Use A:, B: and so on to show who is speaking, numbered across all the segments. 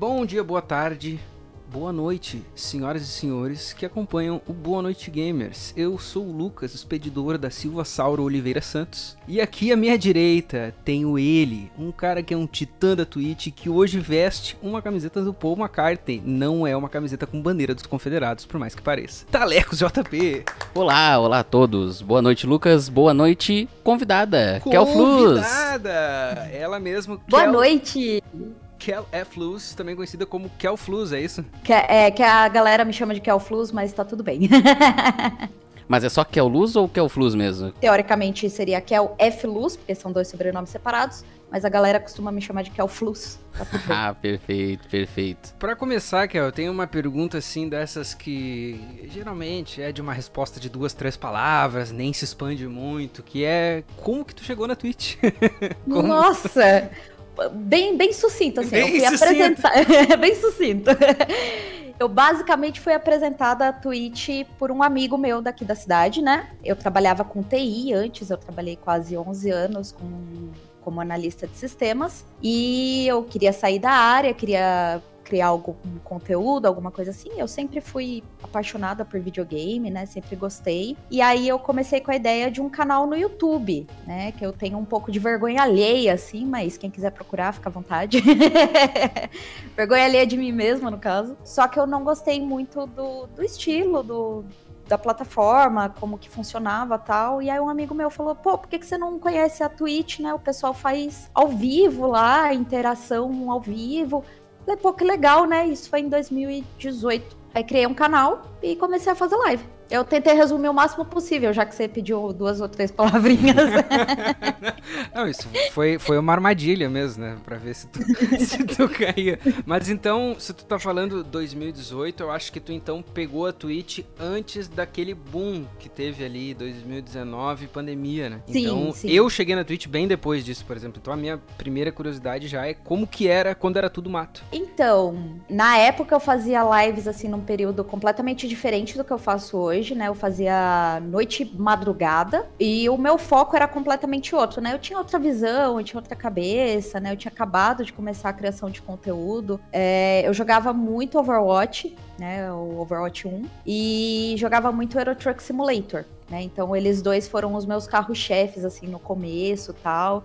A: Bom dia, boa tarde, boa noite, senhoras e senhores que acompanham o Boa Noite Gamers. Eu sou o Lucas, expedidor da Silva Sauro Oliveira Santos. E aqui à minha direita tenho ele, um cara que é um titã da Twitch que hoje veste uma camiseta do Paul McCartney. Não é uma camiseta com bandeira dos confederados, por mais que pareça. Talecos JP.
B: Olá, olá a todos. Boa noite, Lucas. Boa noite, convidada. Kel Flus.
A: Convidada! Ela mesmo.
C: Boa
A: Kel-
C: noite!
A: Kel F. Luz, também conhecida como Kel Flus, é isso?
C: Que, é, que a galera me chama de Kel Flus, mas tá tudo bem.
B: Mas é só Kel Luz ou Kel Flus mesmo?
C: Teoricamente seria Kel F Luz, porque são dois sobrenomes separados, mas a galera costuma me chamar de Kel Flus. Tá.
B: Ah, perfeito, perfeito.
A: Pra começar, Kel, eu tenho uma pergunta assim dessas que geralmente é de uma resposta de duas, três palavras, nem se expande muito, que é como que tu chegou na Twitch? Como?
C: Nossa! Bem, bem sucinto, assim.
A: Bem
C: eu fui
A: sucinto.
C: apresentar. bem sucinto. Eu basicamente fui apresentada à Twitch por um amigo meu daqui da cidade, né? Eu trabalhava com TI antes, eu trabalhei quase 11 anos com, como analista de sistemas. E eu queria sair da área, queria criar algum conteúdo, alguma coisa assim. Eu sempre fui apaixonada por videogame, né? Sempre gostei. E aí eu comecei com a ideia de um canal no YouTube, né? Que eu tenho um pouco de vergonha alheia, assim, mas quem quiser procurar, fica à vontade. vergonha alheia de mim mesma, no caso. Só que eu não gostei muito do, do estilo, do, da plataforma, como que funcionava tal. E aí um amigo meu falou, pô, por que, que você não conhece a Twitch, né? O pessoal faz ao vivo lá, interação ao vivo. Falei, pô, que legal, né? Isso foi em 2018. Aí criei um canal e comecei a fazer live. Eu tentei resumir o máximo possível, já que você pediu duas ou três palavrinhas.
A: Não, isso foi, foi uma armadilha mesmo, né? Pra ver se tu, se tu caía. Mas então, se tu tá falando 2018, eu acho que tu então pegou a Twitch antes daquele boom que teve ali 2019, pandemia, né?
C: Sim,
A: então,
C: sim.
A: eu cheguei na Twitch bem depois disso, por exemplo. Então, a minha primeira curiosidade já é como que era quando era tudo mato.
C: Então, na época eu fazia lives assim num período completamente diferente do que eu faço hoje, né? Eu fazia noite madrugada e o meu foco era completamente outro, né? Eu tinha outra visão, eu tinha outra cabeça, né? Eu tinha acabado de começar a criação de conteúdo. É, eu jogava muito Overwatch, né? O Overwatch 1 e jogava muito Euro Truck Simulator. Né? Então eles dois foram os meus carros-chefes assim no começo, tal.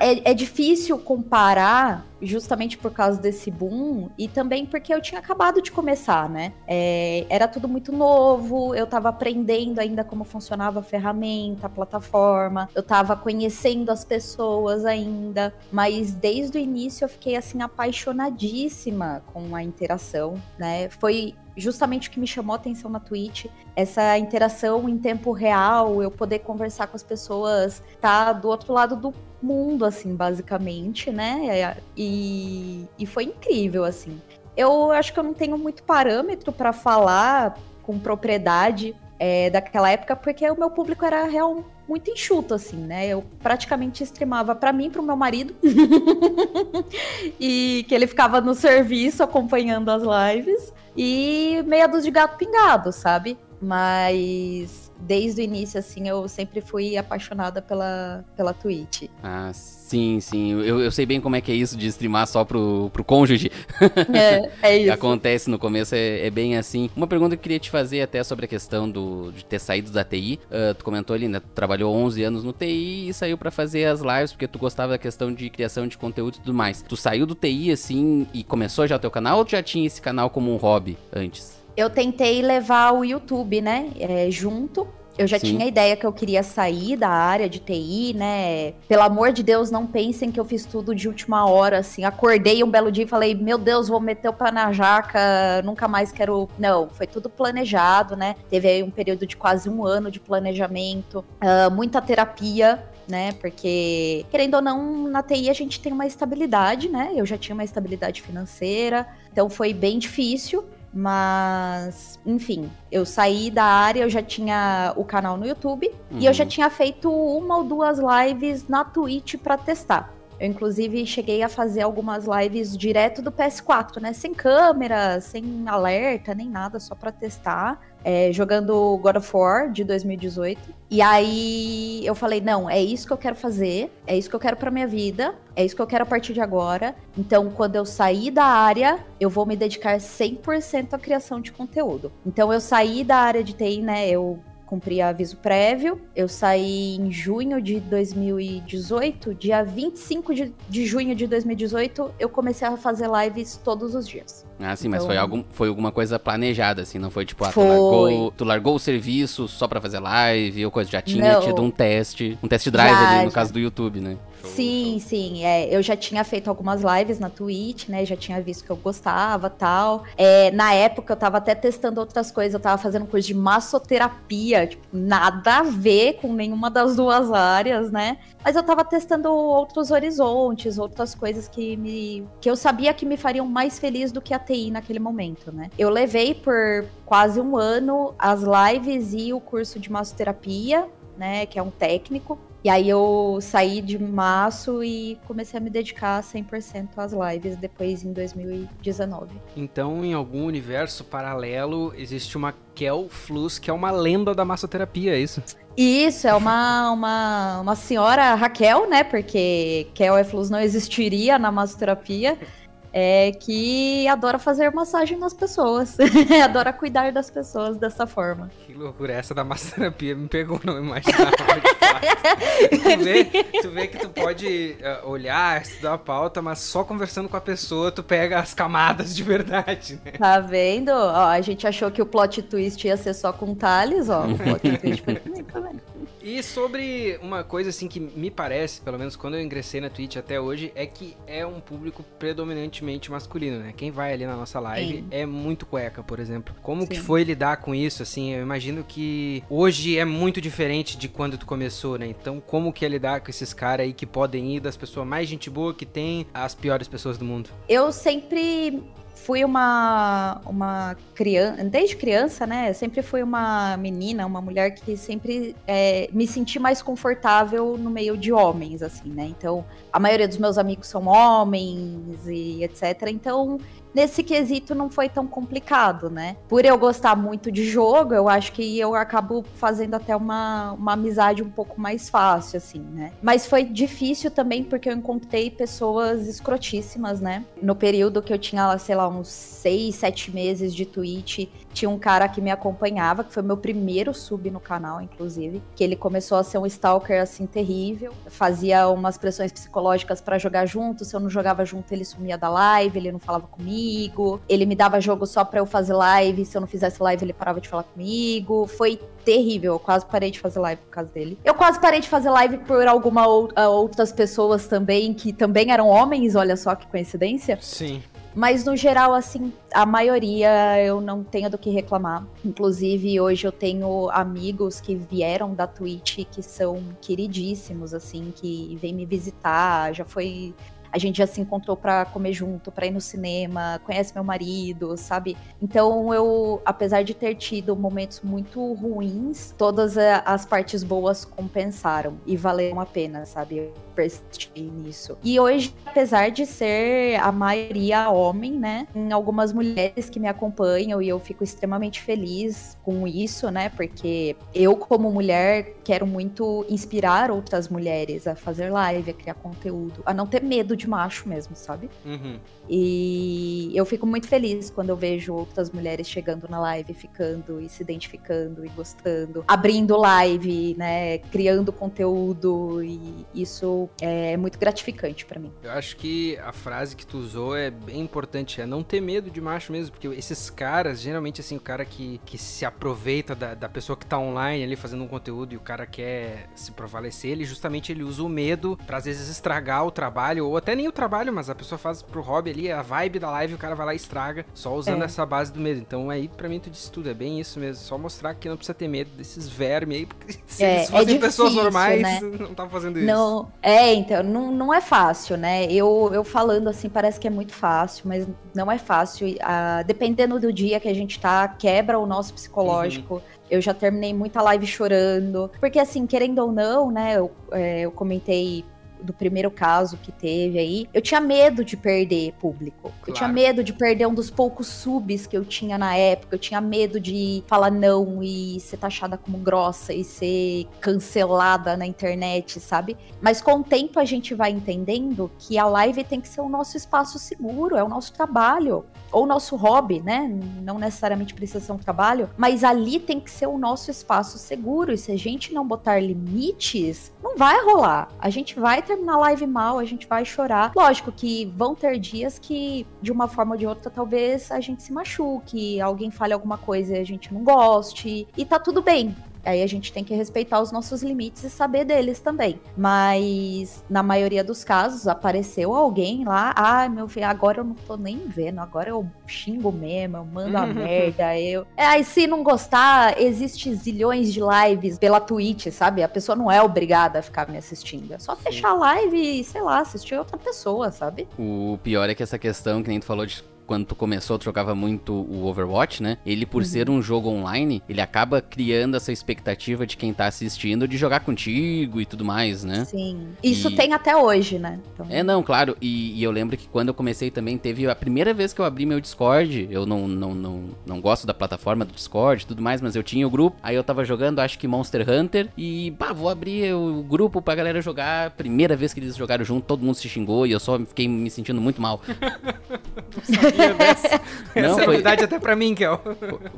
C: É, é difícil comparar justamente por causa desse boom e também porque eu tinha acabado de começar, né? É, era tudo muito novo, eu tava aprendendo ainda como funcionava a ferramenta, a plataforma, eu tava conhecendo as pessoas ainda, mas desde o início eu fiquei assim apaixonadíssima com a interação, né? Foi justamente o que me chamou a atenção na Twitch, essa interação em tempo real, eu poder conversar com as pessoas, tá do outro lado do mundo, assim, basicamente, né? E, e foi incrível, assim. Eu acho que eu não tenho muito parâmetro para falar com propriedade é, daquela época, porque o meu público era real muito enxuto, assim, né? Eu praticamente streamava para mim e pro meu marido. e que ele ficava no serviço acompanhando as lives. E meia dúzia de gato pingado, sabe? Mas desde o início, assim, eu sempre fui apaixonada pela, pela Twitch.
B: Ah, sim, sim. Eu, eu sei bem como é que é isso de streamar só pro, pro cônjuge.
C: É, é isso.
B: Acontece no começo, é, é bem assim. Uma pergunta que eu queria te fazer até sobre a questão do, de ter saído da TI. Ah, tu comentou ali, né? Tu trabalhou 11 anos no TI e saiu pra fazer as lives porque tu gostava da questão de criação de conteúdo e tudo mais. Tu saiu do TI assim e começou já o teu canal ou tu já tinha esse canal como um hobby antes?
C: Eu tentei levar o YouTube, né, é, junto. Eu já
B: Sim.
C: tinha a ideia que eu queria sair da área de TI, né? Pelo amor de Deus, não pensem que eu fiz tudo de última hora, assim. Acordei um belo dia e falei, meu Deus, vou meter o pé na jaca, nunca mais quero. Não, foi tudo planejado, né? Teve aí um período de quase um ano de planejamento, ah, muita terapia, né? Porque, querendo ou não, na TI a gente tem uma estabilidade, né? Eu já tinha uma estabilidade financeira, então foi bem difícil. Mas, enfim, eu saí da área, eu já tinha o canal no YouTube e eu já
B: Uhum.
C: tinha feito uma ou duas lives na Twitch pra testar. Eu, inclusive, cheguei a fazer algumas lives direto do PS4, né? Sem câmera, sem alerta, nem nada, só pra testar. É, jogando God of War de 2018. E aí eu falei, não, é isso que eu quero fazer, é isso que eu quero pra minha vida, é isso que eu quero a partir de agora. Então, quando eu sair da área, eu vou me dedicar 100% à criação de conteúdo. Então, eu saí da área de TI, né? Eu cumpri aviso prévio. Eu saí em junho de 2018. Dia 25 de, de junho de 2018, eu comecei a fazer lives todos os dias.
B: Ah, sim, mas
C: Então-
B: foi, algum, foi alguma coisa planejada, assim, não foi tipo, ah,
C: Foi.
B: Tu, largou, tu largou o serviço só pra fazer live ou coisa, já tinha
C: Não.
B: tido um teste, um test drive
C: Já,
B: ali no
C: já.
B: caso do YouTube, né?
C: Sim, sim. É, eu já tinha feito algumas lives na Twitch, né? Já tinha visto que eu gostava tal. É, na época eu tava até testando outras coisas. Eu tava fazendo curso de massoterapia, tipo, nada a ver com nenhuma das duas áreas, né? Mas eu tava testando outros horizontes, outras coisas que me. que eu sabia que me fariam mais feliz do que a TI naquele momento, né? Eu levei por quase um ano as lives e o curso de massoterapia, né? Que é um técnico. E aí eu saí de março e comecei a me dedicar 100% às lives depois em 2019.
A: Então, em algum universo paralelo, existe uma Kel Flus, que é uma lenda da massoterapia, é isso?
C: E isso é uma, uma, uma senhora Raquel, né? Porque Kel Eflus não existiria na massoterapia. É que adora fazer massagem nas pessoas. adora cuidar das pessoas dessa forma.
A: Que loucura, essa da massoterapia me pegou, não imaginava. de fato. tu, vê, tu vê que tu pode eh, olhar, estudar a pauta, mas só conversando com a pessoa tu pega as camadas de verdade, né?
C: Tá vendo? Ó, a gente achou que o plot twist ia ser só com Thales, ó. O plot twist foi comigo também.
A: E sobre uma coisa assim que me parece, pelo menos quando eu ingressei na Twitch até hoje, é que é um público predominantemente masculino, né? Quem vai ali na nossa live
C: Sim.
A: é muito cueca, por exemplo. Como que
C: Sim.
A: foi lidar com isso, assim? Eu imagino que hoje é muito diferente de quando tu começou, né? Então, como que é lidar com esses caras aí que podem ir das pessoas mais gente boa que tem às piores pessoas do mundo?
C: Eu sempre fui uma, uma criança, desde criança, né? Sempre fui uma menina, uma mulher que sempre é, me senti mais confortável no meio de homens, assim, né? Então, a maioria dos meus amigos são homens e etc. Então, nesse quesito não foi tão complicado, né? Por eu gostar muito de jogo, eu acho que eu acabo fazendo até uma, uma amizade um pouco mais fácil, assim, né? Mas foi difícil também porque eu encontrei pessoas escrotíssimas, né? No período que eu tinha, sei lá, uns seis, sete meses de Twitch, tinha um cara que me acompanhava, que foi meu primeiro sub no canal, inclusive, que ele começou a ser um stalker assim terrível, fazia umas pressões psicológicas pra jogar junto, se eu não jogava junto ele sumia da live, ele não falava comigo, ele me dava jogo só pra eu fazer live, se eu não fizesse live ele parava de falar comigo, foi terrível, eu quase parei de fazer live por causa dele. Eu quase parei de fazer live por alguma ou- ah, outras pessoas também que também eram homens, olha só que coincidência.
A: Sim.
C: Mas no geral, assim, a maioria eu não tenho do que reclamar. Inclusive, hoje eu tenho amigos que vieram da Twitch que são queridíssimos, assim, que vêm me visitar. Já foi. A gente já se encontrou pra comer junto, pra ir no cinema, conhece meu marido, sabe? Então eu, apesar de ter tido momentos muito ruins, todas a- as partes boas compensaram e valeram a pena, sabe? Eu persisti nisso. E hoje, apesar de ser a maioria homem, né? Tem algumas mulheres que me acompanham e eu fico extremamente feliz com isso, né? Porque eu, como mulher, quero muito inspirar outras mulheres a fazer live, a criar conteúdo, a não ter medo de macho mesmo, sabe?
A: Uhum.
C: E eu fico muito feliz quando eu vejo outras mulheres chegando na live, ficando e se identificando e gostando, abrindo live, né, criando conteúdo e isso é muito gratificante pra mim.
A: Eu acho que a frase que tu usou é bem importante, é não ter medo de macho mesmo, porque esses caras, geralmente assim, o cara que, que se aproveita da, da pessoa que tá online ali fazendo um conteúdo e o cara quer se prevalecer, ele justamente ele usa o medo pra às vezes estragar o trabalho, ou até nem o trabalho, mas a pessoa faz pro hobby ali, a vibe da live, o cara vai lá e estraga, só usando
C: É.
A: essa base do medo. Então aí pra mim tu disse tudo, é bem isso mesmo, só mostrar que não precisa ter medo desses vermes aí, porque se
C: É,
A: eles
C: é
A: fossem pessoas
C: difícil,
A: normais,
C: né?
A: não estavam fazendo isso.
C: Não, é, então, não, não é fácil, né? Eu, eu falando assim, parece que é muito fácil, mas não é fácil. Ah, dependendo do dia que a gente tá, quebra o nosso psicológico. Eu já terminei muita live chorando. Porque, assim, querendo ou não, né? Eu, é, eu comentei do primeiro caso que teve aí, eu tinha medo de perder público. Eu
A: Claro.
C: tinha medo de perder um dos poucos subs que eu tinha na época. Eu tinha medo de falar não e ser taxada como grossa e ser cancelada na internet, sabe? Mas com o tempo a gente vai entendendo que a live tem que ser o nosso espaço seguro, é o nosso trabalho. Ou o nosso hobby, né? Não necessariamente precisa ser um trabalho, mas ali tem que ser o nosso espaço seguro. E se a gente não botar limites, não vai rolar. A gente vai terminar a live mal, a gente vai chorar. Lógico que vão ter dias que, de uma forma ou de outra, talvez a gente se machuque, alguém fale alguma coisa e a gente não goste. E tá tudo bem. Aí a gente tem que respeitar os nossos limites e saber deles também. Mas na maioria dos casos apareceu alguém lá, ah, meu filho, agora eu não tô nem vendo, agora eu xingo mesmo, eu mando a merda, eu. É, aí se não gostar, existe zilhões de lives pela Twitch, sabe? A pessoa não é obrigada a ficar me assistindo. É só fechar a live e, sei lá, assistir outra pessoa, sabe?
B: O pior é que essa questão, que nem tu falou de quando tu começou, tu jogava muito o Overwatch, né? Ele, por ser um jogo online, ele acaba criando essa expectativa de quem tá assistindo de jogar contigo e tudo mais, né?
C: Sim. Isso
B: E-
C: tem até hoje, né? Então,
B: É, não, claro. E, e eu lembro que quando eu comecei também, teve a primeira vez que eu abri meu Discord. Eu não, não, não, não gosto da plataforma do Discord e tudo mais, mas eu tinha o grupo. Aí eu tava jogando, acho que Monster Hunter. E, pá, vou abrir o grupo pra galera jogar. Primeira vez que eles jogaram junto, todo mundo se xingou e eu só fiquei me sentindo muito mal.
A: Sabia dessa.
B: Não,
A: Essa é
B: foi-
A: novidade até pra mim, Kel.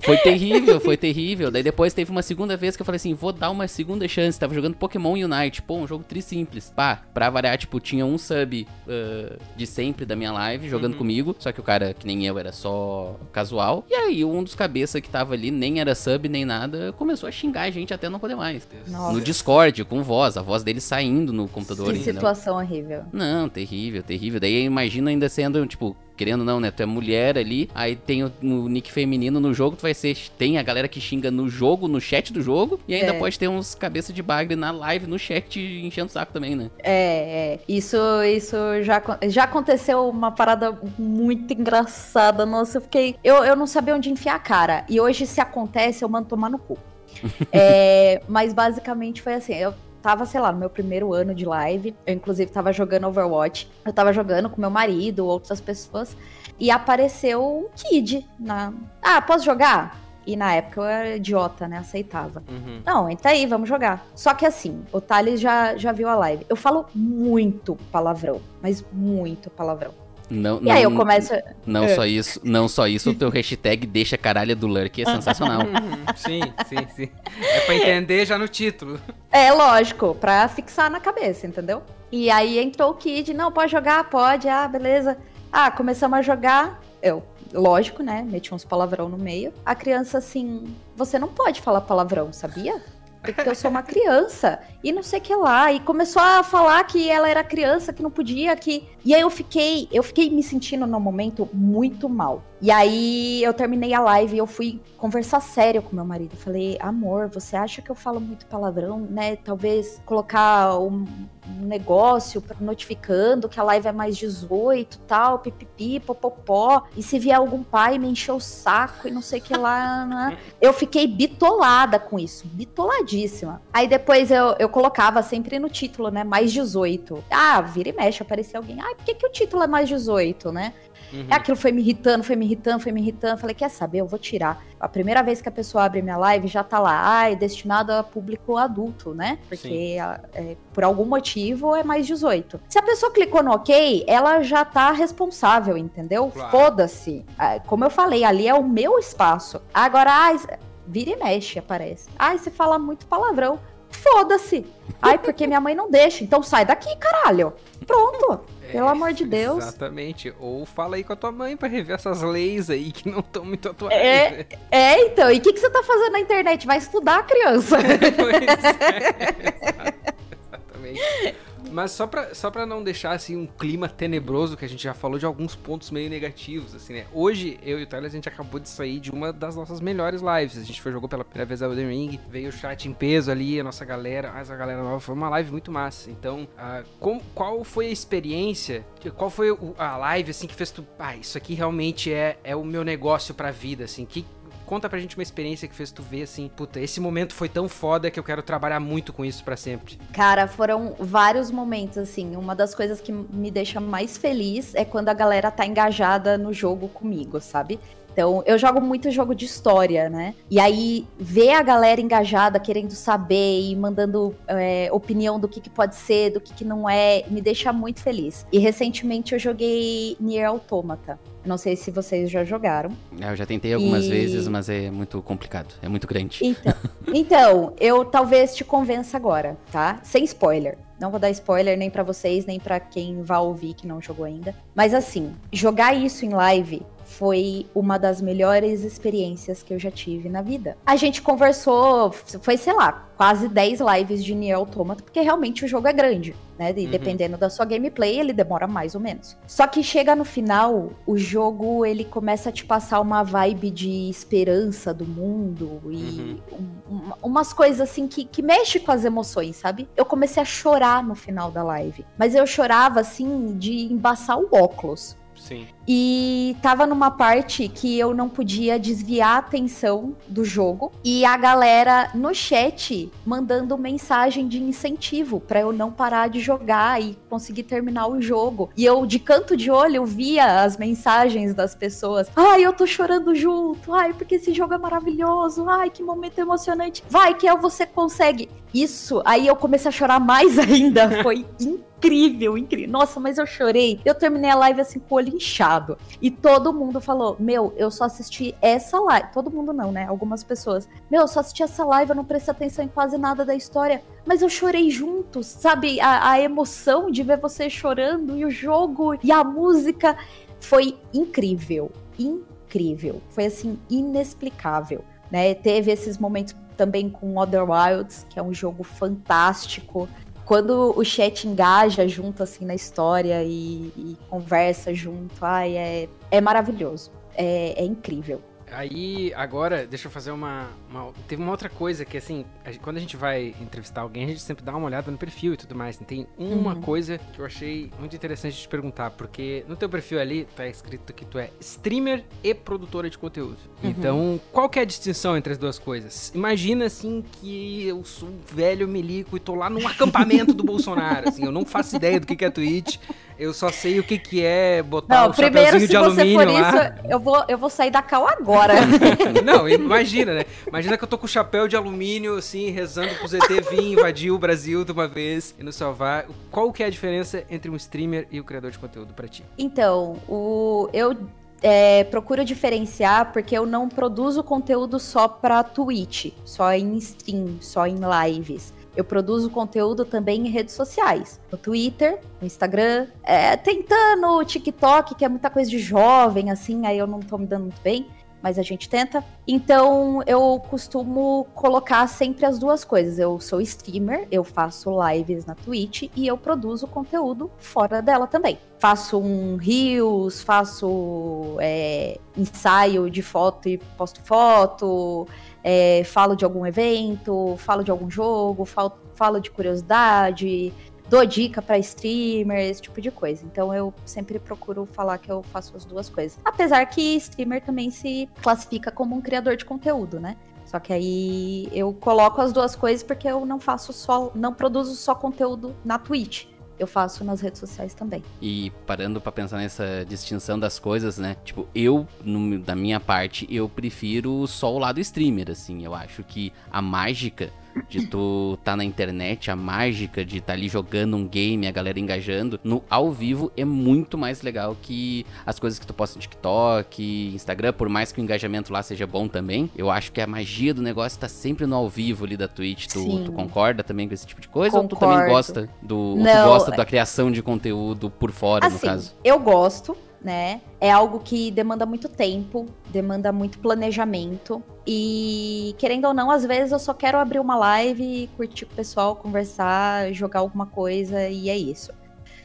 B: Foi terrível, foi terrível. Daí depois teve uma segunda vez que eu falei assim, vou dar uma segunda chance. Tava jogando Pokémon Unite, pô, um jogo tri simples. Pá, pra variar, tipo, tinha um sub ah, de sempre da minha live jogando comigo. Só que o cara, que nem eu, era só casual. E aí um dos cabeça que tava ali, nem era sub, nem nada, começou a xingar a gente até não poder mais.
C: Nossa.
B: No Discord, com voz, a voz dele saindo no computador,
C: que
B: entendeu?
C: situação horrível.
B: Não, terrível, terrível. Daí imagina ainda sendo, tipo, querendo não, né? Tu é mulher ali, aí tem o, o nick feminino no jogo, tu vai ser. Tem a galera que xinga no jogo, no chat do jogo, e ainda
C: É.
B: pode ter uns cabeça de bagre na live, no chat, enchendo o saco também, né?
C: É, é. Isso, isso já, já aconteceu uma parada muito engraçada. Nossa, eu fiquei. Eu, eu não sabia onde enfiar a cara. E hoje, se acontece, eu mando tomar no cu. É, mas basicamente foi assim. Eu tava, sei lá, no meu primeiro ano de live. Eu, inclusive, tava jogando Overwatch. Eu tava jogando com meu marido, outras pessoas. E apareceu um Kid na. Ah, posso jogar? E na época eu era idiota, né? Aceitava.
A: Uhum.
C: Não, entra aí, vamos jogar. Só que assim, o Thales já, já viu a live. Eu falo muito palavrão, mas muito palavrão.
B: Não,
C: E aí eu
B: não-
C: começo.
B: Não
C: É.
B: só isso, não só isso, o teu hashtag deixa caralho do Lurk é sensacional.
A: Uhum. Sim, sim, sim. É pra entender já no título.
C: É lógico, pra fixar na cabeça, entendeu? E aí entrou o Kid, não, pode jogar, pode, ah, beleza. Ah, começamos a jogar. Eu, lógico, né? Meti uns palavrão no meio. A criança assim, você não pode falar palavrão, sabia? Porque eu sou uma criança e não sei o que lá. E começou a falar que ela era criança, que não podia, que. E aí eu fiquei, eu fiquei me sentindo no momento muito mal. E aí eu terminei a live e eu fui conversar sério com meu marido. Eu falei, amor, você acha que eu falo muito palavrão, né? Talvez colocar um, um negócio notificando que a live é mais 18 tal, pipipi, popopó. E se vier algum pai me encher o saco e não sei o que lá, né? Eu fiquei bitolada com isso, bitoladíssima. Aí depois eu, eu colocava sempre no título, né? Mais 18. Ah, vira e mexe, aparecia alguém. Ai, por que, que o título é mais 18, né?
A: Uhum.
C: É aquilo foi me irritando, foi me irritando, foi me irritando. Falei, quer saber? Eu vou tirar. A primeira vez que a pessoa abre minha live, já tá lá, ah, é destinado a público adulto, né? Porque a- é, por algum motivo é mais 18. Se a pessoa clicou no ok, ela já tá responsável, entendeu?
A: Claro.
C: Foda-se. Ah, Como eu falei, ali é o meu espaço. Agora, ai, vira e mexe, aparece. Ai, você fala muito palavrão. Foda-se. Ai, porque minha mãe não deixa. Então sai daqui, caralho. Pronto. Pelo amor de Deus.
A: Exatamente. Ou fala aí com a tua mãe pra rever essas leis aí que não estão muito atuais.
C: É.
A: né?
C: É, então. E o que, que você tá fazendo na internet? Vai estudar, criança.
A: Pois é. Exatamente. Mas só pra, só pra não deixar assim um clima tenebroso, que a gente já falou de alguns pontos meio negativos, assim, né? Hoje, eu e o Tyler, a gente acabou de sair de uma das nossas melhores lives. A gente foi, jogou pela primeira vez a Elden Ring, veio o chat em peso ali, a nossa galera, essa galera nova, foi uma live muito massa. Então, ah, com- qual foi a experiência, qual foi a live, assim, que fez tu, ah, isso aqui realmente é, é o meu negócio pra vida, assim, que... conta pra gente uma experiência que fez tu ver assim, puta, esse momento foi tão foda que eu quero trabalhar muito com isso para sempre.
C: Cara, foram vários momentos assim. Uma das coisas que me deixa mais feliz é quando a galera tá engajada no jogo comigo, sabe? Então, eu jogo muito jogo de história, né? E aí, ver a galera engajada, querendo saber e mandando é, opinião do que, que pode ser, do que, que não é, me deixa muito feliz. E recentemente eu joguei Nier Automata. Não sei se vocês já jogaram.
B: É, eu já tentei algumas e... vezes, mas é muito complicado. É muito grande.
C: Então, então, eu talvez te convença agora, tá? Sem spoiler. Não vou dar spoiler nem para vocês, nem para quem vai ouvir que não jogou ainda. Mas assim, jogar isso em live foi uma das melhores experiências que eu já tive na vida. A gente conversou, foi, sei lá, quase 10 lives de Nier Automata, porque realmente o jogo é grande, né? E uhum. dependendo da sua gameplay, ele demora mais ou menos. Só que chega no final, o jogo ele começa a te passar uma vibe de esperança do mundo e uhum. um, umas coisas assim que, que mexe com as emoções, sabe? Eu comecei a chorar no final da live, mas eu chorava assim de embaçar o óculos.
A: Sim.
C: E tava numa parte que eu não podia desviar a atenção do jogo e a galera no chat mandando mensagem de incentivo para eu não parar de jogar e conseguir terminar o jogo. E eu de canto de olho eu via as mensagens das pessoas. Ai, eu tô chorando junto. Ai, porque esse jogo é maravilhoso. Ai, que momento emocionante. Vai que é você consegue. Isso, aí eu comecei a chorar mais ainda. Foi incrível, incrível. Nossa, mas eu chorei. Eu terminei a live assim com o olho inchado. E todo mundo falou: Meu, eu só assisti essa live. Todo mundo não, né? Algumas pessoas. Meu, eu só assisti essa live, eu não prestei atenção em quase nada da história. Mas eu chorei juntos, sabe? A, a emoção de ver você chorando e o jogo e a música foi incrível. Incrível. Foi assim, inexplicável. Né? Teve esses momentos também com Other Wilds, que é um jogo fantástico. Quando o chat engaja junto assim na história e, e conversa junto, ai, é, é maravilhoso. É, é incrível.
A: Aí, agora, deixa eu fazer uma, uma, Teve uma outra coisa que, assim, a, quando a gente vai entrevistar alguém, a gente sempre dá uma olhada no perfil e tudo mais. Tem uma uhum. coisa que eu achei muito interessante de te perguntar, porque no teu perfil ali tá escrito que tu é streamer e produtora de conteúdo. Uhum. Então, qual que é a distinção entre as duas coisas? Imagina, assim, que eu sou um velho melico e tô lá num acampamento do Bolsonaro, assim, eu não faço ideia do que, que é Twitch. Eu só sei o que, que é botar não, o primeiro, chapeuzinho de alumínio lá. Isso,
C: eu vou, eu vou sair da cal agora.
A: não, imagina, né? Imagina que eu tô com o chapéu de alumínio, assim, rezando pro ZT vir invadir o Brasil de uma vez e nos salvar. Qual que é a diferença entre um streamer e o um criador de conteúdo para ti?
C: Então, o eu é, procuro diferenciar porque eu não produzo conteúdo só para Twitch, só em stream, só em lives. Eu produzo conteúdo também em redes sociais. No Twitter, no Instagram, é, tentando o TikTok, que é muita coisa de jovem, assim, aí eu não tô me dando muito bem mas a gente tenta. Então eu costumo colocar sempre as duas coisas. Eu sou streamer, eu faço lives na Twitch e eu produzo conteúdo fora dela também. Faço um reels, faço é, ensaio de foto e posto foto é, falo de algum evento, falo de algum jogo, falo, falo de curiosidade, dou dica para streamers, esse tipo de coisa. Então eu sempre procuro falar que eu faço as duas coisas. Apesar que streamer também se classifica como um criador de conteúdo, né? Só que aí eu coloco as duas coisas porque eu não faço só, não produzo só conteúdo na Twitch eu faço nas redes sociais também.
B: E parando para pensar nessa distinção das coisas, né? Tipo, eu, no, da minha parte, eu prefiro só o lado streamer, assim. Eu acho que a mágica de tu tá na internet, a mágica de estar tá ali jogando um game, a galera engajando, no ao vivo é muito mais legal que as coisas que tu posta no TikTok, Instagram, por mais que o engajamento lá seja bom também. Eu acho que a magia do negócio tá sempre no ao vivo ali da Twitch. Tu, tu concorda também com esse tipo de coisa? Concordo. Ou tu também gosta do. Não, tu gosta da criação de conteúdo por fora,
C: assim,
B: no caso?
C: Eu gosto né? É algo que demanda muito tempo, demanda muito planejamento. E, querendo ou não, às vezes eu só quero abrir uma live, curtir com o pessoal, conversar, jogar alguma coisa e é isso.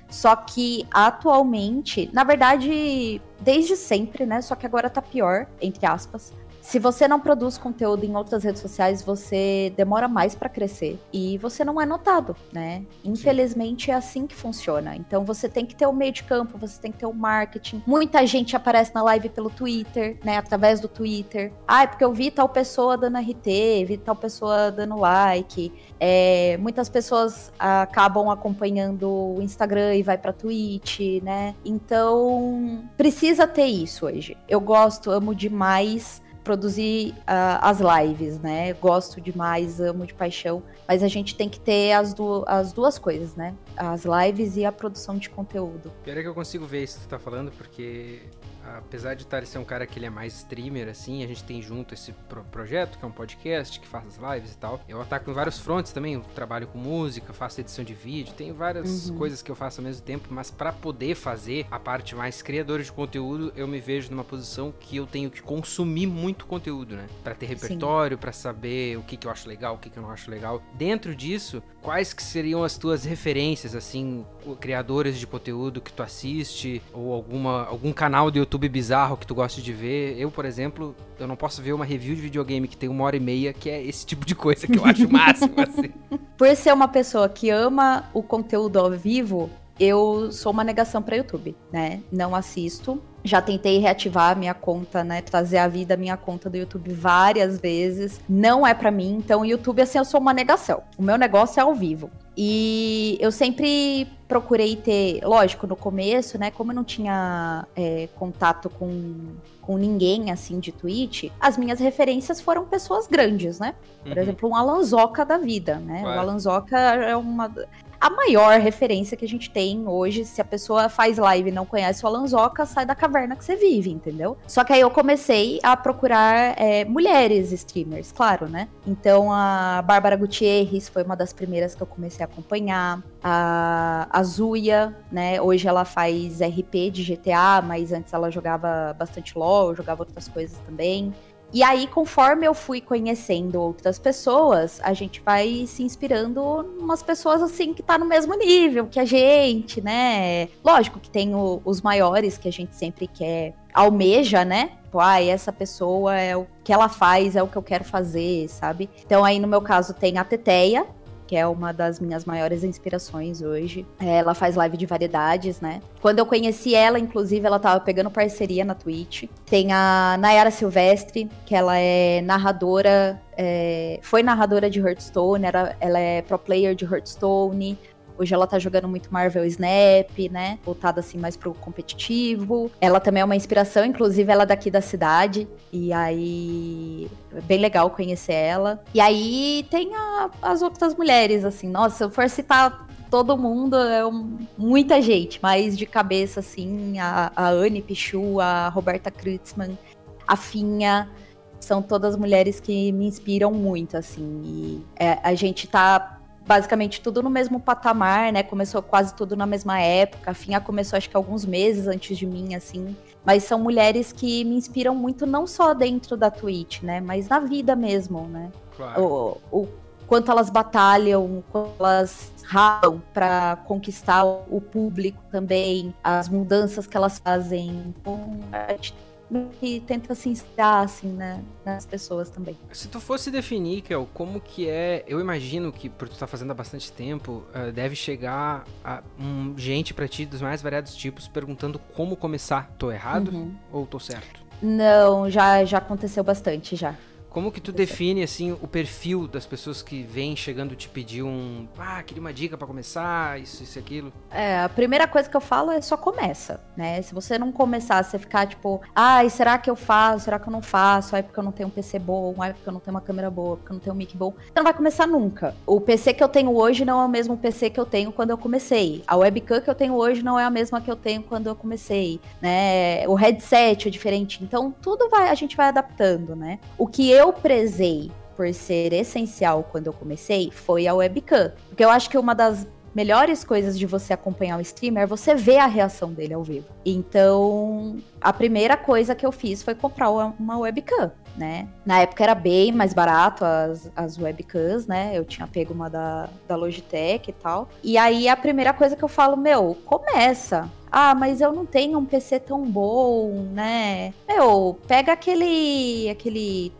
C: Só que atualmente, na verdade, desde sempre, né? Só que agora tá pior, entre aspas se você não produz conteúdo em outras redes sociais, você demora mais para crescer e você não é notado, né? Infelizmente é assim que funciona. Então você tem que ter o meio de campo, você tem que ter o marketing. Muita gente aparece na live pelo Twitter, né? Através do Twitter. Ah, é porque eu vi tal pessoa dando RT, vi tal pessoa dando like. É, muitas pessoas acabam acompanhando o Instagram e vai para Twitch, né? Então precisa ter isso hoje. Eu gosto, amo demais produzir uh, as lives, né? Gosto demais, amo de paixão, mas a gente tem que ter as, du as duas coisas, né? As lives e a produção de conteúdo.
A: Pior é que eu consigo ver isso que tu tá falando, porque apesar de Thales ser um cara que ele é mais streamer, assim, a gente tem junto esse pro projeto, que é um podcast, que faz as lives e tal. Eu ataco em vários fronts também, eu trabalho com música, faço edição de vídeo, tem várias uhum. coisas que eu faço ao mesmo tempo, mas para poder fazer a parte mais criadora de conteúdo, eu me vejo numa posição que eu tenho que consumir muito conteúdo, né? Para ter repertório, para saber o que, que eu acho legal, o que, que eu não acho legal. Dentro disso, quais que seriam as tuas referências, assim, criadores de conteúdo que tu assiste, ou alguma, algum canal do YouTube bizarro que tu gosta de ver? Eu, por exemplo, eu não posso ver uma review de videogame que tem uma hora e meia, que é esse tipo de coisa que eu acho máximo, assim.
C: Por ser uma pessoa que ama o conteúdo ao vivo, eu sou uma negação para YouTube, né? Não assisto. Já tentei reativar a minha conta, né? Trazer a vida a minha conta do YouTube várias vezes. Não é para mim. Então, YouTube, assim, eu sou uma negação. O meu negócio é ao vivo. E eu sempre procurei ter, lógico, no começo, né? Como eu não tinha é, contato com, com ninguém assim de Twitch, as minhas referências foram pessoas grandes, né? Por uhum. exemplo, um Alanzoca da vida, né? Claro. O Alanzoca é uma a maior referência que a gente tem hoje. Se a pessoa faz live e não conhece o Alanzoca, sai da caverna que você vive, entendeu? Só que aí eu comecei a procurar é, mulheres streamers, claro, né? Então a Bárbara Gutierrez foi uma das primeiras que eu comecei a acompanhar. A, a né? Hoje ela faz RP de GTA, mas antes ela jogava bastante LOL, jogava outras coisas também. E aí, conforme eu fui conhecendo outras pessoas, a gente vai se inspirando umas pessoas assim que tá no mesmo nível que a gente, né? Lógico que tem o, os maiores que a gente sempre quer, almeja, né? Tipo, ah, essa pessoa é o que ela faz, é o que eu quero fazer, sabe? Então aí no meu caso tem a Teteia, que é uma das minhas maiores inspirações hoje. É, ela faz live de variedades, né? Quando eu conheci ela, inclusive, ela tava pegando parceria na Twitch. Tem a Nayara Silvestre, que ela é narradora, é, foi narradora de Hearthstone, era, ela é pro player de Hearthstone. Hoje ela tá jogando muito Marvel Snap, né? Voltada assim mais pro competitivo. Ela também é uma inspiração, inclusive ela é daqui da cidade. E aí é bem legal conhecer ela. E aí tem a, as outras mulheres, assim. Nossa, se eu for citar todo mundo, é um, muita gente, mas de cabeça, assim, a, a Anne Pichu, a Roberta Kritzmann, a Finha, são todas mulheres que me inspiram muito, assim. E é, a gente tá basicamente tudo no mesmo patamar, né? Começou quase tudo na mesma época. A Finha começou acho que alguns meses antes de mim, assim. Mas são mulheres que me inspiram muito não só dentro da Twitch, né? Mas na vida mesmo, né? Claro. O, o quanto elas batalham, quanto elas ralam para conquistar o público também, as mudanças que elas fazem. Então, a gente e tenta se inspirar, assim, né, nas pessoas também.
A: Se tu fosse definir, Kel, como que é, eu imagino que, por tu estar tá fazendo há bastante tempo, uh, deve chegar a, um, gente para ti dos mais variados tipos perguntando como começar. Tô errado uhum. ou tô certo?
C: Não, já, já aconteceu bastante, já.
A: Como que tu define assim o perfil das pessoas que vêm chegando te pedir um, ah, queria uma dica para começar, isso, isso, aquilo?
C: É, a primeira coisa que eu falo é só começa, né? Se você não começar, você ficar tipo, ai, será que eu faço? Será que eu não faço? Ai, porque eu não tenho um PC bom, ai, porque eu não tenho uma câmera boa, porque eu não tenho um mic bom. Você não vai começar nunca. O PC que eu tenho hoje não é o mesmo PC que eu tenho quando eu comecei. A webcam que eu tenho hoje não é a mesma que eu tenho quando eu comecei, né? O headset é diferente. Então, tudo vai, a gente vai adaptando, né? O que eu prezei por ser essencial quando eu comecei foi a webcam. Porque eu acho que uma das melhores coisas de você acompanhar o streamer é você ver a reação dele ao vivo. Então, a primeira coisa que eu fiz foi comprar uma webcam, né? Na época era bem mais barato as, as webcams, né? Eu tinha pego uma da, da Logitech e tal. E aí a primeira coisa que eu falo, meu, começa Ah, mas eu não tenho um PC tão bom, né? Meu, pega aquele. aquele.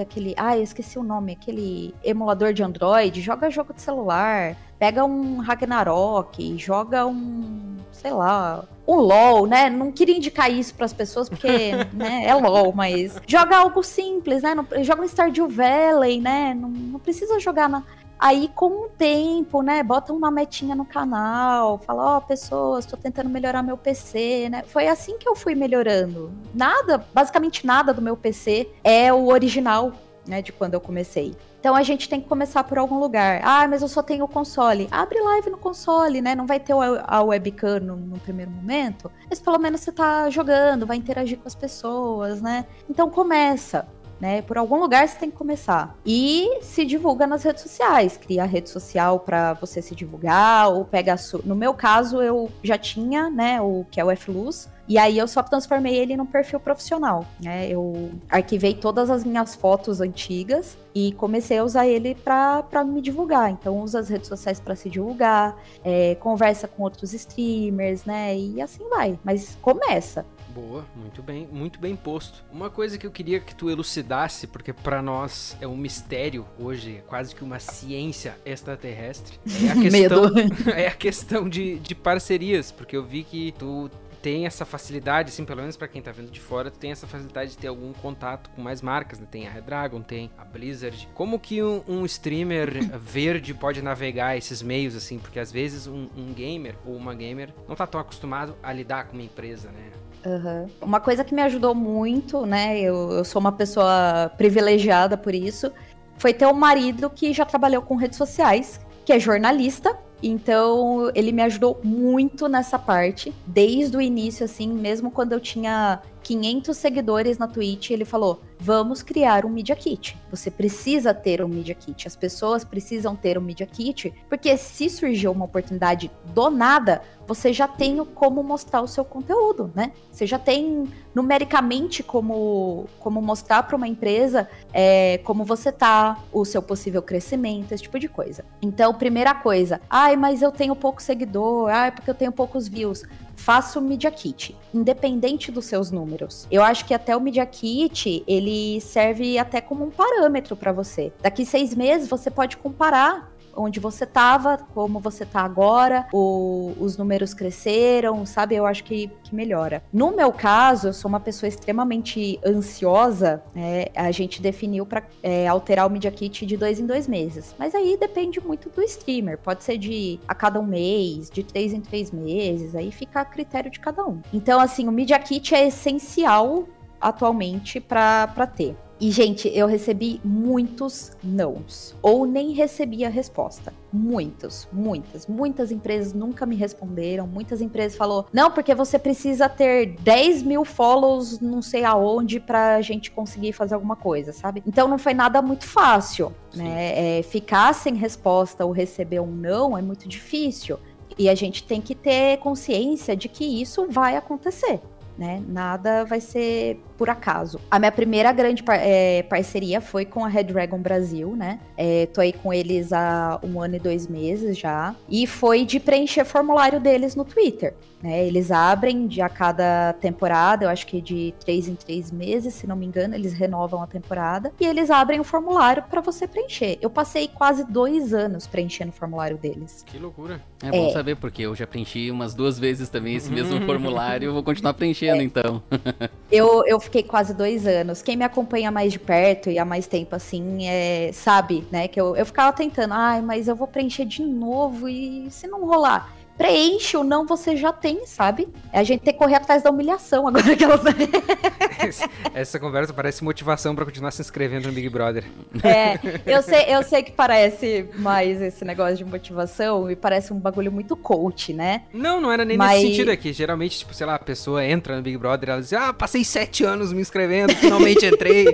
C: aquele. Ah, eu esqueci o nome, aquele emulador de Android, joga jogo de celular. Pega um Ragnarok, joga um. sei lá. Um LOL, né? Não queria indicar isso para as pessoas porque né, é LOL, mas joga algo simples, né? Não, joga um Stardew Valley, né? Não, não precisa jogar na, Aí, com o tempo, né, bota uma metinha no canal, fala, ó, oh, pessoas, tô tentando melhorar meu PC, né? Foi assim que eu fui melhorando. Nada, basicamente nada do meu PC é o original, né, de quando eu comecei. Então a gente tem que começar por algum lugar. Ah, mas eu só tenho o console. Abre live no console, né? Não vai ter a webcam no, no, primeiro momento, mas pelo menos você tá jogando, vai interagir com as pessoas, né? Então começa né? Por algum lugar você tem que começar. E se divulga nas redes sociais, cria rede social para você se divulgar, ou pega. No meu caso, eu já tinha, né, o que é o Fluz, e aí eu só transformei ele num perfil profissional, né? Eu arquivei todas as minhas fotos antigas e comecei a usar ele para me divulgar. Então usa as redes sociais para se divulgar, é, conversa com outros streamers, né? E assim vai. Mas começa.
A: Boa, muito bem, muito bem posto. Uma coisa que eu queria que tu elucidasse, porque para nós é um mistério hoje, é quase que uma ciência extraterrestre, é a questão, é a questão de, de parcerias, porque eu vi que tu tem essa facilidade, assim, pelo menos para quem tá vendo de fora, tu tem essa facilidade de ter algum contato com mais marcas, né? Tem a Redragon, tem a Blizzard. Como que um, um streamer verde pode navegar esses meios, assim? Porque às vezes um, um, gamer ou uma gamer não tá tão acostumado a lidar com uma empresa, né?
C: Uhum. Uma coisa que me ajudou muito, né? Eu, eu sou uma pessoa privilegiada por isso, foi ter um marido que já trabalhou com redes sociais, que é jornalista. Então, ele me ajudou muito nessa parte, desde o início, assim, mesmo quando eu tinha 500 seguidores na Twitch, ele falou: vamos criar um Media Kit. Você precisa ter um Media Kit. As pessoas precisam ter um Media Kit, porque se surgir uma oportunidade do nada, você já tem como mostrar o seu conteúdo, né? Você já tem numericamente como, como mostrar para uma empresa é, como você tá, o seu possível crescimento, esse tipo de coisa. Então, primeira coisa, ai, mas eu tenho pouco seguidor, ai, porque eu tenho poucos views faça o Media Kit, independente dos seus números. Eu acho que até o Media Kit, ele serve até como um parâmetro para você. Daqui seis meses, você pode comparar onde você estava, como você está agora, o, os números cresceram, sabe? Eu acho que, que melhora. No meu caso, eu sou uma pessoa extremamente ansiosa, né? a gente definiu para é, alterar o Media Kit de dois em dois meses. Mas aí depende muito do streamer. Pode ser de a cada um mês, de três em três meses, aí fica a critério de cada um. Então, assim, o Media Kit é essencial atualmente para ter. E, gente, eu recebi muitos nãos. Ou nem recebi a resposta. Muitos, muitas. Muitas empresas nunca me responderam. Muitas empresas falou não, porque você precisa ter 10 mil follows não sei aonde pra gente conseguir fazer alguma coisa, sabe? Então não foi nada muito fácil, Sim. né? É, ficar sem resposta ou receber um não é muito difícil. E a gente tem que ter consciência de que isso vai acontecer né? Nada vai ser por acaso. A minha primeira grande par é, parceria foi com a Red Dragon Brasil, né? É, tô aí com eles há um ano e dois meses já. E foi de preencher formulário deles no Twitter. Né? Eles abrem de a cada temporada, eu acho que de três em três meses, se não me engano, eles renovam a temporada. E eles abrem o formulário para você preencher. Eu passei quase dois anos preenchendo o formulário deles.
A: Que loucura.
B: É bom é. saber, porque eu já preenchi umas duas vezes também esse mesmo formulário. Eu vou continuar preenchendo é. então.
C: eu, eu fiquei quase dois anos. Quem me acompanha mais de perto e há mais tempo, assim, é, sabe, né? Que eu, eu ficava tentando, ai, mas eu vou preencher de novo e se não rolar? Preenche ou não, você já tem, sabe? A gente tem que correr atrás da humilhação agora que ela
A: Essa conversa parece motivação para continuar se inscrevendo no Big Brother.
C: É, eu sei, eu sei que parece mais esse negócio de motivação e parece um bagulho muito coach, né?
A: Não, não era nem Mas... nesse sentido aqui. Geralmente, tipo, sei lá, a pessoa entra no Big Brother e ela diz: Ah, passei sete anos me inscrevendo, finalmente entrei.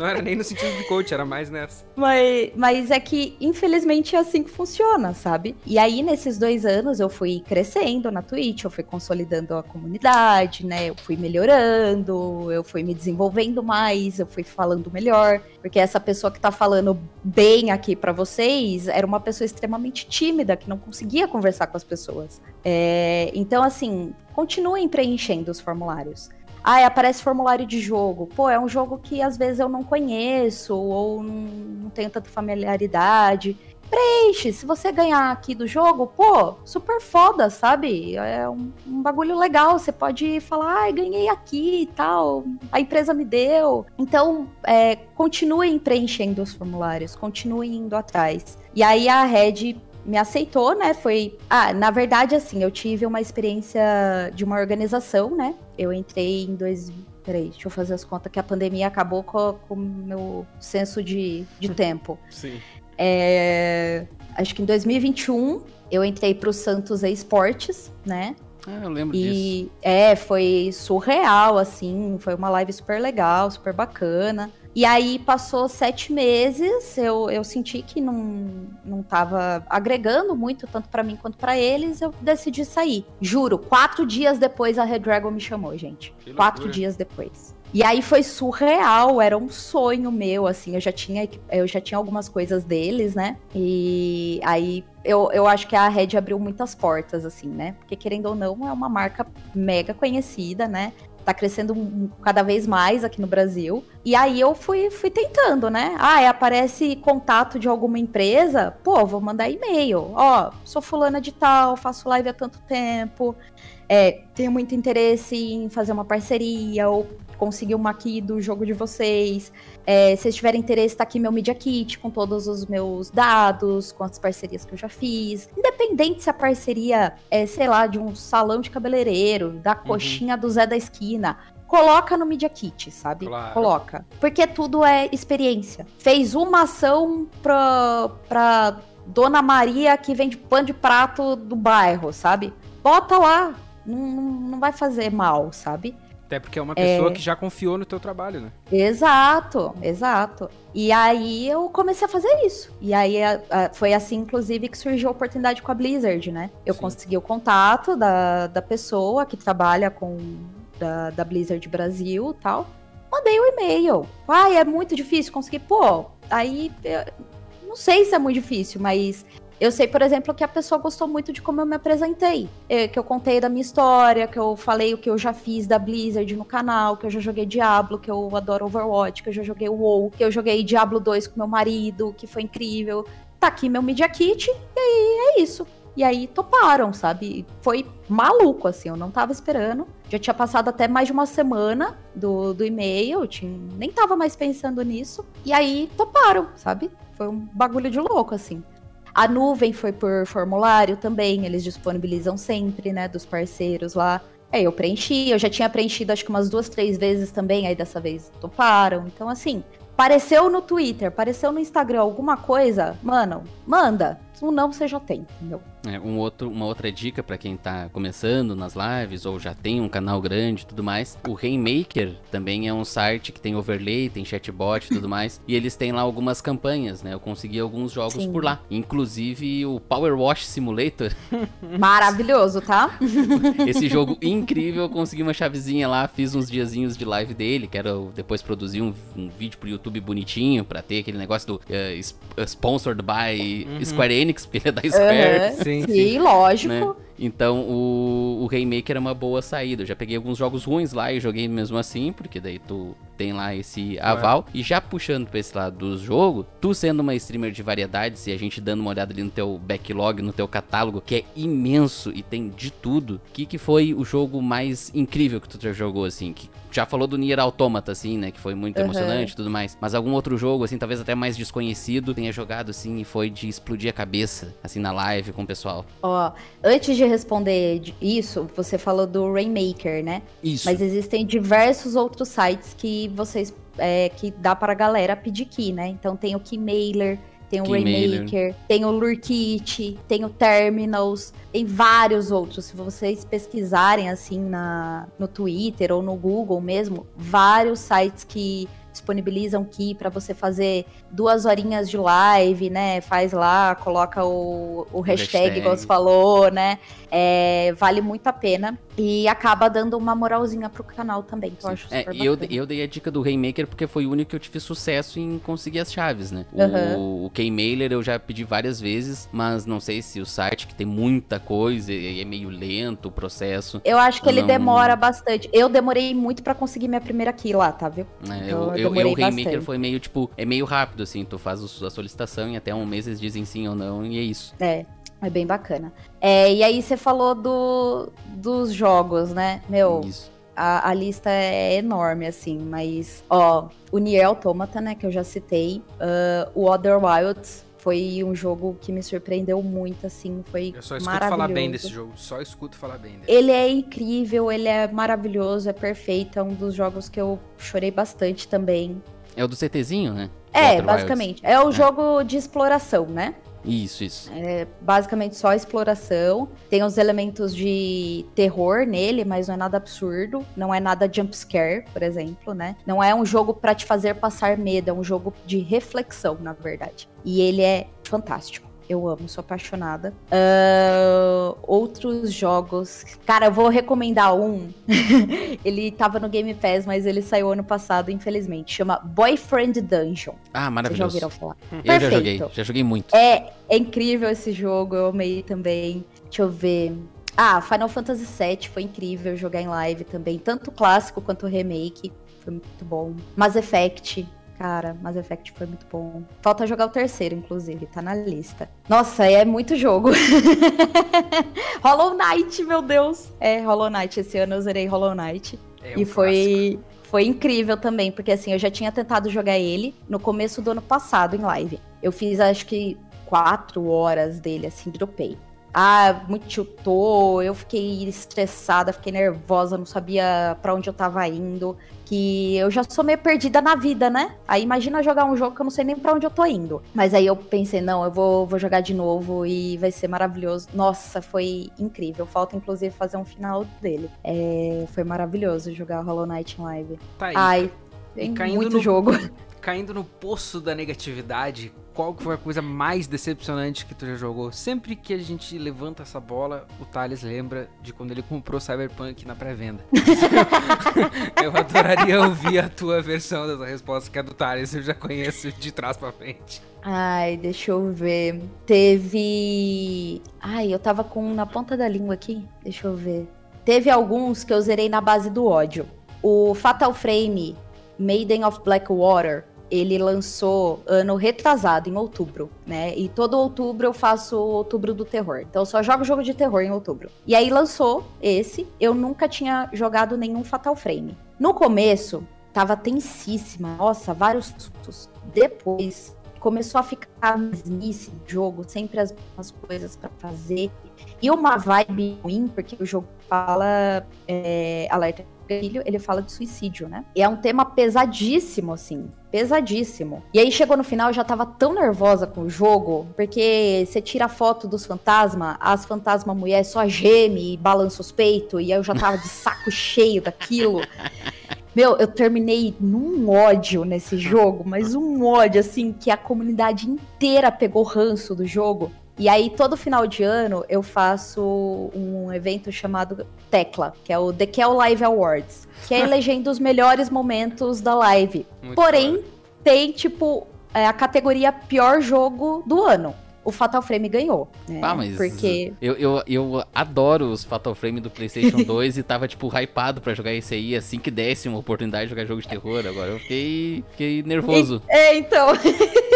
A: Não era nem no sentido de coach, era mais nessa.
C: Mas, mas é que, infelizmente, é assim que funciona, sabe? E aí, nesses dois anos, eu fui crescendo na Twitch, eu fui consolidando a comunidade, né? Eu fui melhorando, eu fui me desenvolvendo mais, eu fui falando melhor. Porque essa pessoa que tá falando bem aqui para vocês era uma pessoa extremamente tímida, que não conseguia conversar com as pessoas. É, então, assim, continuem preenchendo os formulários. Ah, aparece formulário de jogo. Pô, é um jogo que às vezes eu não conheço ou não, não tenho tanta familiaridade. Preenche. Se você ganhar aqui do jogo, pô, super foda, sabe? É um, um bagulho legal. Você pode falar, ah, ganhei aqui e tal. A empresa me deu. Então, é, continuem preenchendo os formulários, continuem indo atrás. E aí a Red me aceitou, né? Foi. Ah, na verdade, assim, eu tive uma experiência de uma organização, né? Eu entrei em dois. Peraí, deixa eu fazer as contas que a pandemia acabou com o meu senso de, de tempo.
A: Sim.
C: É, acho que em 2021 eu entrei para o Santos Esportes, né?
B: Ah, eu lembro
C: e,
B: disso.
C: É, foi surreal, assim. Foi uma live super legal, super bacana. E aí passou sete meses, eu, eu senti que não, não tava agregando muito, tanto para mim quanto para eles, eu decidi sair. Juro, quatro dias depois a Red Dragon me chamou, gente. Quatro dias depois. E aí foi surreal, era um sonho meu, assim, eu já tinha, eu já tinha algumas coisas deles, né? E aí eu, eu acho que a Red abriu muitas portas, assim, né? Porque querendo ou não, é uma marca mega conhecida, né? Tá crescendo cada vez mais aqui no Brasil. E aí eu fui, fui tentando, né? Ah, aparece contato de alguma empresa, pô, vou mandar e-mail. Ó, sou fulana de tal, faço live há tanto tempo, é, tenho muito interesse em fazer uma parceria ou conseguir uma aqui do jogo de vocês. É, se vocês tiverem interesse, tá aqui meu Media Kit com todos os meus dados, com as parcerias que eu já fiz. Independente se a parceria é, sei lá, de um salão de cabeleireiro, da uhum. coxinha uhum. do Zé da esquina, coloca no Media Kit, sabe? Claro. Coloca. Porque tudo é experiência. Fez uma ação pra, pra Dona Maria que vende pano de prato do bairro, sabe? Bota lá. Não, não vai fazer mal, sabe?
A: Até porque é uma pessoa é... que já confiou no teu trabalho, né?
C: Exato, exato. E aí eu comecei a fazer isso. E aí a, a, foi assim, inclusive, que surgiu a oportunidade com a Blizzard, né? Eu Sim. consegui o contato da, da pessoa que trabalha com da, da Blizzard Brasil e tal. Mandei o um e-mail. Ai, é muito difícil conseguir. Pô, aí eu, não sei se é muito difícil, mas eu sei, por exemplo, que a pessoa gostou muito de como eu me apresentei. É, que eu contei da minha história, que eu falei o que eu já fiz da Blizzard no canal, que eu já joguei Diablo, que eu adoro Overwatch, que eu já joguei WoW, que eu joguei Diablo 2 com meu marido, que foi incrível. Tá aqui meu Media Kit, e aí é isso. E aí toparam, sabe? Foi maluco, assim, eu não tava esperando. Já tinha passado até mais de uma semana do, do e-mail, tinha, nem tava mais pensando nisso. E aí toparam, sabe? Foi um bagulho de louco, assim. A nuvem foi por formulário também, eles disponibilizam sempre, né, dos parceiros lá. Aí eu preenchi, eu já tinha preenchido acho que umas duas, três vezes também, aí dessa vez toparam. Então, assim, apareceu no Twitter, apareceu no Instagram alguma coisa, mano, manda. Se não, você já tem, entendeu?
B: É, um outro, uma outra dica para quem tá começando nas lives ou já tem um canal grande e tudo mais. O Rainmaker também é um site que tem overlay, tem chatbot e tudo mais. E eles têm lá algumas campanhas, né? Eu consegui alguns jogos Sim. por lá. Inclusive o Power Wash Simulator.
C: Maravilhoso, tá?
B: Esse jogo incrível, eu consegui uma chavezinha lá, fiz uns diazinhos de live dele. Quero depois produzir um, um vídeo pro YouTube bonitinho para ter aquele negócio do uh, sponsored by uhum. Square Enix, ele é da Square.
C: Uhum. Sim, sim, sim. lógico. Né?
B: Então o, o Rainmaker é uma boa saída. Eu já peguei alguns jogos ruins lá e joguei mesmo assim, porque daí tu tem lá esse aval. É. E já puxando pra esse lado do jogo, tu sendo uma streamer de variedades e a gente dando uma olhada ali no teu backlog, no teu catálogo, que é imenso e tem de tudo, o que, que foi o jogo mais incrível que tu já jogou, assim? Que já falou do Nier Automata, assim, né? Que foi muito uhum. emocionante e tudo mais. Mas algum outro jogo, assim, talvez até mais desconhecido, tenha jogado, assim, e foi de explodir a cabeça, assim, na live com o pessoal.
C: Ó, antes de responder isso, você falou do Rainmaker, né?
B: Isso.
C: Mas existem diversos outros sites que vocês. É, que dá para a galera pedir key, né? Então tem o Keymailer, tem o Rainmaker, tem o Lurkit, tem o Terminals, tem vários outros. Se vocês pesquisarem assim na, no Twitter ou no Google mesmo, vários sites que disponibilizam Key para você fazer duas horinhas de live, né? Faz lá, coloca o, o hashtag,
B: hashtag.
C: igual você falou, né? É, vale muito a pena. E acaba dando uma moralzinha pro canal também, que eu acho
B: É,
C: super
B: e eu, eu dei a dica do Rainmaker porque foi o único que eu tive sucesso em conseguir as chaves, né?
C: Aham.
B: O, o Keymailer eu já pedi várias vezes, mas não sei se o site, que tem muita coisa e é meio lento o processo.
C: Eu acho que ele
B: Não-
C: demora bastante. Eu demorei muito pra conseguir minha primeira key lá, tá, viu?
B: né?
C: Então,
B: eu,
C: eu
B: eu, o Rainmaker
C: bastante.
B: foi meio, tipo, é meio rápido, assim, tu faz a solicitação e até um mês eles dizem sim ou não, e é isso.
C: É, é bem bacana. É, e aí você falou do, dos jogos, né? Meu,
B: Isso.
C: a, a lista é enorme, assim, mas, ó, o Nier Automata, né, que eu já citei, ah, o Other Wilds foi um jogo que me surpreendeu muito, assim, foi
A: Eu só escuto falar bem desse jogo. Só escuto falar bem dele.
C: Ele é incrível, ele é maravilhoso, é perfeito, é um dos jogos que eu chorei bastante também.
B: É o do CTzinho, né?
C: É,
B: Outer
C: basicamente. É o
B: É.
C: jogo de exploração, né?
B: Isso, isso.
C: É basicamente só exploração. Tem os elementos de terror nele, mas não é nada absurdo. Não é nada jumpscare, por exemplo, né? Não é um jogo pra te fazer passar medo, é um jogo de reflexão, na verdade. E ele é fantástico. Eu amo, sou apaixonada. Ah, outros jogos. Cara, eu vou recomendar um. ele tava no Game Pass, mas ele saiu ano passado, infelizmente. Chama Boyfriend Dungeon.
B: Ah,
C: Vocês já
B: maravilhoso.
C: ouviram falar?
B: Eu já
C: Perfeito.
B: joguei, já joguei muito.
C: É, é incrível esse jogo, eu amei também. Deixa eu ver. Ah, Final Fantasy VII foi incrível jogar em live também. Tanto o clássico quanto o remake. Foi muito bom. Mass Effect. Cara, Mass Effect foi muito bom. Falta jogar o terceiro, inclusive, tá na lista. Nossa, é muito jogo. Hollow Knight, meu Deus. É, Hollow Knight. Esse ano eu zerei Hollow Knight.
A: É um
C: e
A: clássico.
C: foi, foi incrível também, porque assim, eu já tinha tentado jogar ele no começo do ano passado em live. Eu fiz acho que quatro horas dele, assim, dropei. Ah, muito tiltou, eu fiquei estressada, fiquei nervosa, não sabia pra onde eu tava indo. Que eu já sou meio perdida na vida, né? Aí imagina jogar um jogo que eu não sei nem pra onde eu tô indo. Mas aí eu pensei, não, eu vou, vou jogar de novo e vai ser maravilhoso. Nossa, foi incrível. Falta inclusive fazer um final dele. É, foi maravilhoso jogar Hollow Knight em live.
A: Tá aí.
C: Ai, tem
A: caindo
C: muito
A: no-
C: jogo.
A: Caindo no poço da negatividade, qual que foi a coisa mais decepcionante que tu já jogou? Sempre que a gente levanta essa bola, o Thales lembra de quando ele comprou Cyberpunk na pré-venda. eu adoraria ouvir a tua versão dessa resposta, que é do Thales, eu já conheço de trás pra frente.
C: Ai, deixa eu ver. Teve. Ai, eu tava com um na ponta da língua aqui. Deixa eu ver. Teve alguns que eu zerei na base do ódio. O Fatal Frame Maiden of Blackwater, ele lançou ano retrasado, em outubro, né? E todo outubro eu faço outubro do terror. Então eu só jogo jogo de terror em outubro. E aí lançou esse. Eu nunca tinha jogado nenhum Fatal Frame. No começo, tava tensíssima. Nossa, vários sustos. Depois começou a ficar no jogo, sempre as mesmas coisas pra fazer. E uma vibe ruim, porque o jogo fala é, alerta ele fala de suicídio, né? E é um tema pesadíssimo, assim. Pesadíssimo. E aí chegou no final, eu já tava tão nervosa com o jogo, porque você tira a foto dos fantasmas, as fantasma mulher só geme e balança os peitos, e aí eu já tava de saco cheio daquilo. Meu, eu terminei num ódio nesse jogo, mas um ódio, assim, que a comunidade inteira pegou ranço do jogo. E aí, todo final de ano, eu faço um evento chamado Tecla, que é o The Kel Live Awards, que é elegendo os melhores momentos da live.
A: Muito
C: Porém,
A: foda.
C: tem, tipo, é, a categoria pior jogo do ano. O Fatal Frame ganhou, né?
B: Ah, mas
C: Porque
B: eu, eu, eu adoro os Fatal Frame do PlayStation 2 e tava, tipo, hypado pra jogar esse aí assim que desse uma oportunidade de jogar jogo de terror. Agora eu fiquei, fiquei nervoso.
C: É, então.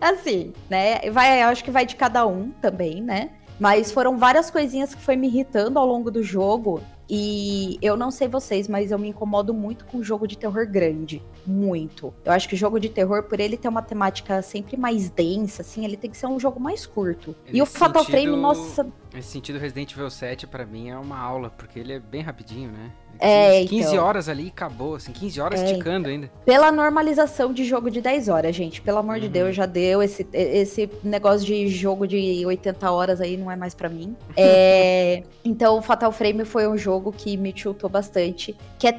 C: assim, né? Vai, eu acho que vai de cada um também, né? Mas foram várias coisinhas que foi me irritando ao longo do jogo. E eu não sei vocês, mas eu me incomodo muito com jogo de terror grande. Muito. Eu acho que jogo de terror, por ele ter uma temática sempre mais densa, assim, ele tem que ser um jogo mais curto. e o
A: Nesse
C: Fatal
A: sentido-
C: Frame, nossa,
A: Nesse sentido, Resident Evil 7 pra mim é uma aula, porque ele é bem rapidinho, né?
C: É,
A: 15, 15
C: então.
A: horas ali e acabou, assim, 15 horas
C: É,
A: esticando ainda.
C: pela normalização de jogo de 10 horas, gente. Pelo amor de
A: Uhum.
C: Deus, já deu. Esse, esse negócio de jogo de 80 horas aí não é mais pra mim. É, então, o Fatal Frame foi um jogo que me tiltou bastante. Que é.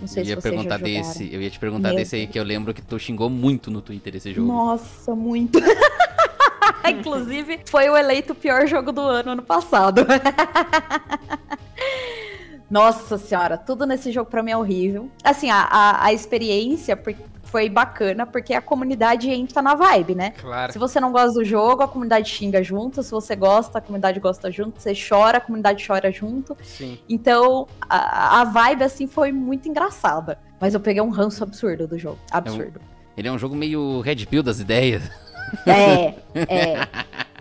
C: Não sei
B: eu
C: se
B: ia
C: já
B: perguntar desse, eu ia te perguntar
C: Meu
B: desse aí que eu lembro que tu xingou muito no Twitter esse jogo.
C: Nossa, muito. Inclusive, foi o eleito pior jogo do ano ano passado. Nossa senhora, tudo nesse jogo pra mim é horrível. Assim, a, a, a experiência foi bacana porque a comunidade entra na vibe, né?
A: Claro.
C: Se você não gosta do jogo, a comunidade xinga junto. Se você gosta, a comunidade gosta junto. Você chora, a comunidade chora junto.
A: Sim.
C: Então, a, a vibe, assim, foi muito engraçada. Mas eu peguei um ranço absurdo do jogo. Absurdo.
B: Ele é um jogo meio Red Pill das ideias.
C: É, é.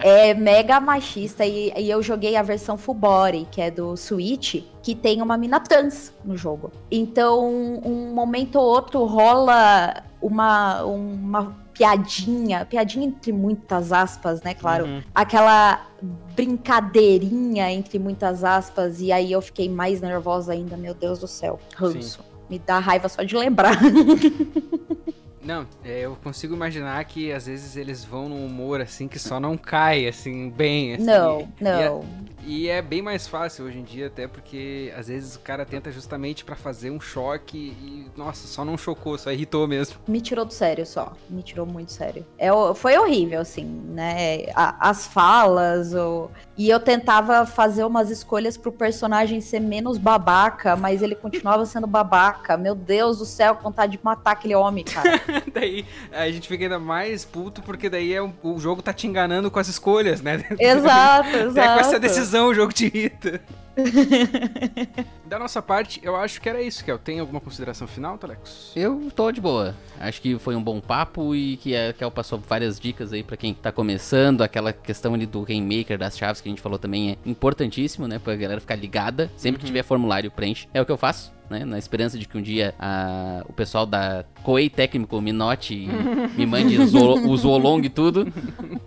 C: É mega machista. E, e eu joguei a versão Full Body, que é do Switch, que tem uma mina trans no jogo. Então, um momento ou outro rola uma, uma piadinha, piadinha entre muitas aspas, né? Claro.
A: Uhum.
C: Aquela brincadeirinha entre muitas aspas. E aí eu fiquei mais nervosa ainda, meu Deus do céu. Ranço. Me dá raiva só de lembrar.
A: Não, é, eu consigo imaginar que às vezes eles vão num humor assim que só não cai assim bem. Assim,
C: não,
A: E
C: não.
A: e é bem mais fácil hoje em dia, até porque às vezes o cara tenta justamente pra fazer um choque e, nossa, só não chocou, só irritou mesmo.
C: Me tirou do sério só. Me tirou muito sério. É, foi horrível, assim, né? A- as falas, o... e eu tentava fazer umas escolhas pro personagem ser menos babaca, mas ele continuava sendo babaca. Meu Deus do céu, vontade de matar aquele homem, cara.
A: daí a gente fica ainda mais puto porque daí é o jogo tá te enganando com as escolhas, né?
C: exato, exato.
A: Até com essa decisão o jogo te irrita. da nossa parte, eu acho que era isso, Kel. Tem alguma consideração final, Telex?
B: Eu tô de boa. Acho que foi um bom papo e que a Kel passou várias dicas aí pra quem tá começando. Aquela questão ali do Rainmaker, das chaves que a gente falou também é importantíssimo, né? Pra galera ficar ligada. Sempre que tiver formulário, preenche. É o que eu faço, né? Na esperança de que um dia a- o pessoal da Koei Técnico me note e me mande o zoolong e tudo.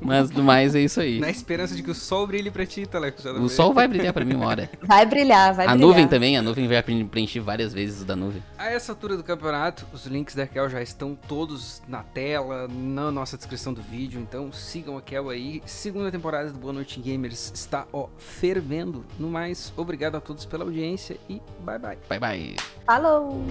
B: Mas do mais é isso aí.
A: Na esperança de que o sol brilhe pra ti, Telex.
B: O sol vai brilhar pra mim uma hora.
C: Vai brilhar, vai
B: a
C: brilhar.
B: nuvem também, a nuvem vai pre- preencher várias vezes o da nuvem.
A: A essa altura do campeonato, os links da Kel já estão todos na tela, na nossa descrição do vídeo, então sigam a Kel aí. Segunda temporada do Boa Noite Gamers está, ó, fervendo. No mais, obrigado a todos pela audiência e bye bye.
B: Bye bye.
C: Falou!